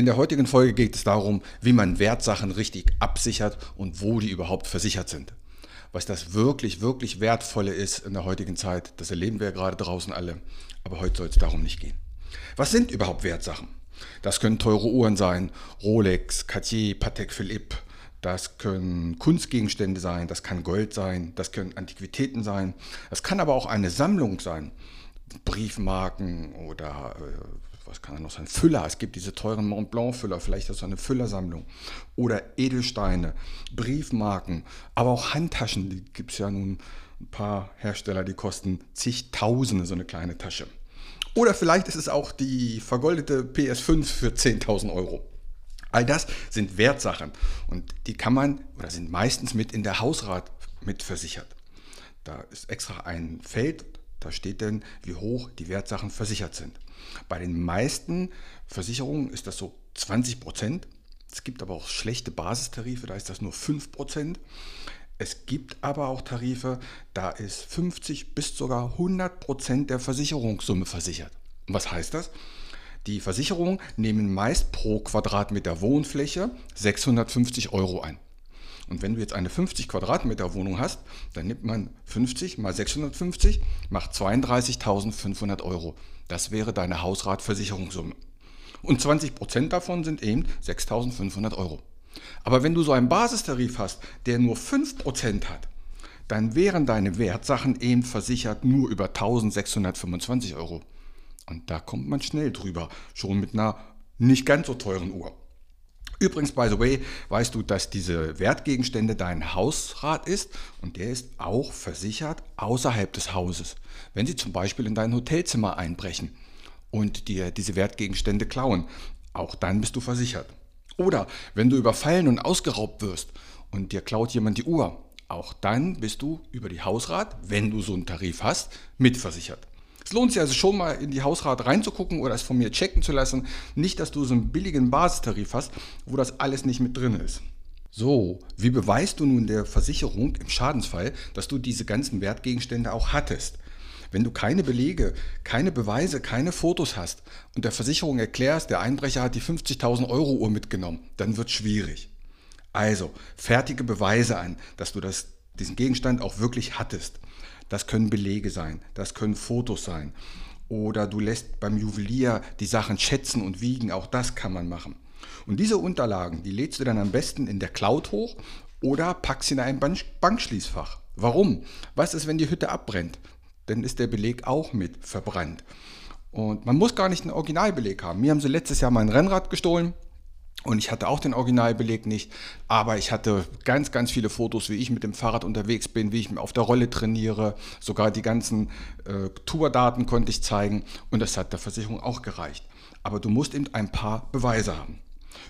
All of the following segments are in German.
In der heutigen Folge geht es darum, wie man Wertsachen richtig absichert und wo die überhaupt versichert sind. Was das wirklich, wirklich Wertvolle ist in der heutigen Zeit, das erleben wir ja gerade draußen alle. Aber heute soll es darum nicht gehen. Was sind überhaupt Wertsachen? Das können teure Uhren sein, Rolex, Cartier, Patek Philippe. Das können Kunstgegenstände sein, das kann Gold sein, das können Antiquitäten sein. Das kann aber auch eine Sammlung sein. Briefmarken oder äh, was kann da noch sein? Füller. Es gibt diese teuren Mont Blanc Füller. Vielleicht ist das eine Füllersammlung. Oder Edelsteine, Briefmarken, aber auch Handtaschen. Die gibt es ja nun ein paar Hersteller, die kosten zigtausende so eine kleine Tasche. Oder vielleicht ist es auch die vergoldete PS5 für 10.000 Euro. All das sind Wertsachen und die kann man oder sind meistens mit in der Hausrat mit versichert. Da ist extra ein Feld, da steht dann, wie hoch die Wertsachen versichert sind. Bei den meisten Versicherungen ist das so 20 Prozent. Es gibt aber auch schlechte Basistarife, da ist das nur 5 Prozent. Es gibt aber auch Tarife, da ist 50 bis sogar 100 Prozent der Versicherungssumme versichert. Und was heißt das? Die Versicherungen nehmen meist pro Quadratmeter Wohnfläche 650 Euro ein. Und wenn du jetzt eine 50 Quadratmeter Wohnung hast, dann nimmt man 50 mal 650, macht 32.500 Euro. Das wäre deine Hausratversicherungssumme. Und 20 Prozent davon sind eben 6.500 Euro. Aber wenn du so einen Basistarif hast, der nur 5 Prozent hat, dann wären deine Wertsachen eben versichert nur über 1625 Euro. Und da kommt man schnell drüber, schon mit einer nicht ganz so teuren Uhr. Übrigens, by the way, weißt du, dass diese Wertgegenstände dein Hausrat ist und der ist auch versichert außerhalb des Hauses. Wenn sie zum Beispiel in dein Hotelzimmer einbrechen und dir diese Wertgegenstände klauen, auch dann bist du versichert. Oder wenn du überfallen und ausgeraubt wirst und dir klaut jemand die Uhr, auch dann bist du über die Hausrat, wenn du so einen Tarif hast, mitversichert. Es lohnt sich also schon mal in die Hausrat reinzugucken oder es von mir checken zu lassen. Nicht, dass du so einen billigen Basistarif hast, wo das alles nicht mit drin ist. So, wie beweist du nun der Versicherung im Schadensfall, dass du diese ganzen Wertgegenstände auch hattest? Wenn du keine Belege, keine Beweise, keine Fotos hast und der Versicherung erklärst, der Einbrecher hat die 50.000 Euro Uhr mitgenommen, dann wird es schwierig. Also, fertige Beweise an, dass du das, diesen Gegenstand auch wirklich hattest. Das können Belege sein, das können Fotos sein. Oder du lässt beim Juwelier die Sachen schätzen und wiegen, auch das kann man machen. Und diese Unterlagen, die lädst du dann am besten in der Cloud hoch oder packst sie in ein Bankschließfach. Warum? Was ist, wenn die Hütte abbrennt? Dann ist der Beleg auch mit verbrannt. Und man muss gar nicht einen Originalbeleg haben. Mir haben sie letztes Jahr mein Rennrad gestohlen. Und ich hatte auch den Originalbeleg nicht, aber ich hatte ganz, ganz viele Fotos, wie ich mit dem Fahrrad unterwegs bin, wie ich auf der Rolle trainiere. Sogar die ganzen äh, Tourdaten konnte ich zeigen und das hat der Versicherung auch gereicht. Aber du musst eben ein paar Beweise haben.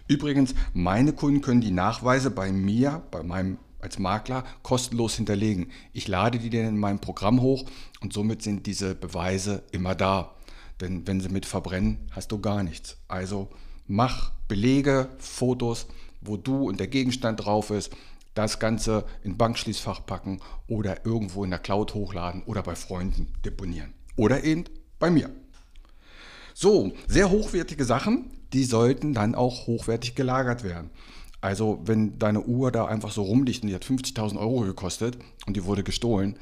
Übrigens, meine Kunden können die Nachweise bei mir, bei meinem als Makler kostenlos hinterlegen. Ich lade die dann in meinem Programm hoch und somit sind diese Beweise immer da. Denn wenn sie mit verbrennen, hast du gar nichts. Also mach Belege, Fotos, wo du und der Gegenstand drauf ist, das Ganze in Bankschließfach packen oder irgendwo in der Cloud hochladen oder bei Freunden deponieren. Oder eben bei mir. So, sehr hochwertige Sachen, die sollten dann auch hochwertig gelagert werden. Also wenn deine Uhr da einfach so rumliegt und die hat 50.000 Euro gekostet und die wurde gestohlen,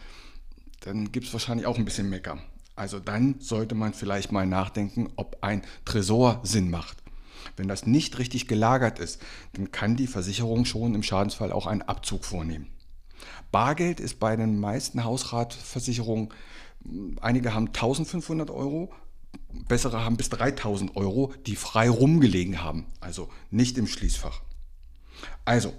dann gibt es wahrscheinlich auch ein bisschen Mecker. Also dann sollte man vielleicht mal nachdenken, ob ein Tresor Sinn macht. Wenn das nicht richtig gelagert ist, dann kann die Versicherung schon im Schadensfall auch einen Abzug vornehmen. Bargeld ist bei den meisten Hausratversicherungen, einige haben 1500 Euro, bessere haben bis 3000 Euro, die frei rumgelegen haben, also nicht im Schließfach. Also,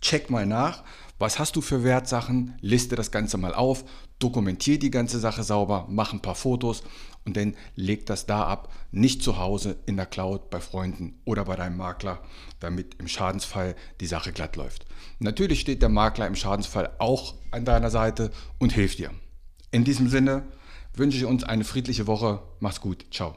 check mal nach, was hast du für Wertsachen, liste das Ganze mal auf, dokumentiere die ganze Sache sauber, mach ein paar Fotos und dann leg das da ab, nicht zu Hause in der Cloud bei Freunden oder bei deinem Makler, damit im Schadensfall die Sache glatt läuft. Natürlich steht der Makler im Schadensfall auch an deiner Seite und hilft dir. In diesem Sinne wünsche ich uns eine friedliche Woche. Mach's gut. Ciao.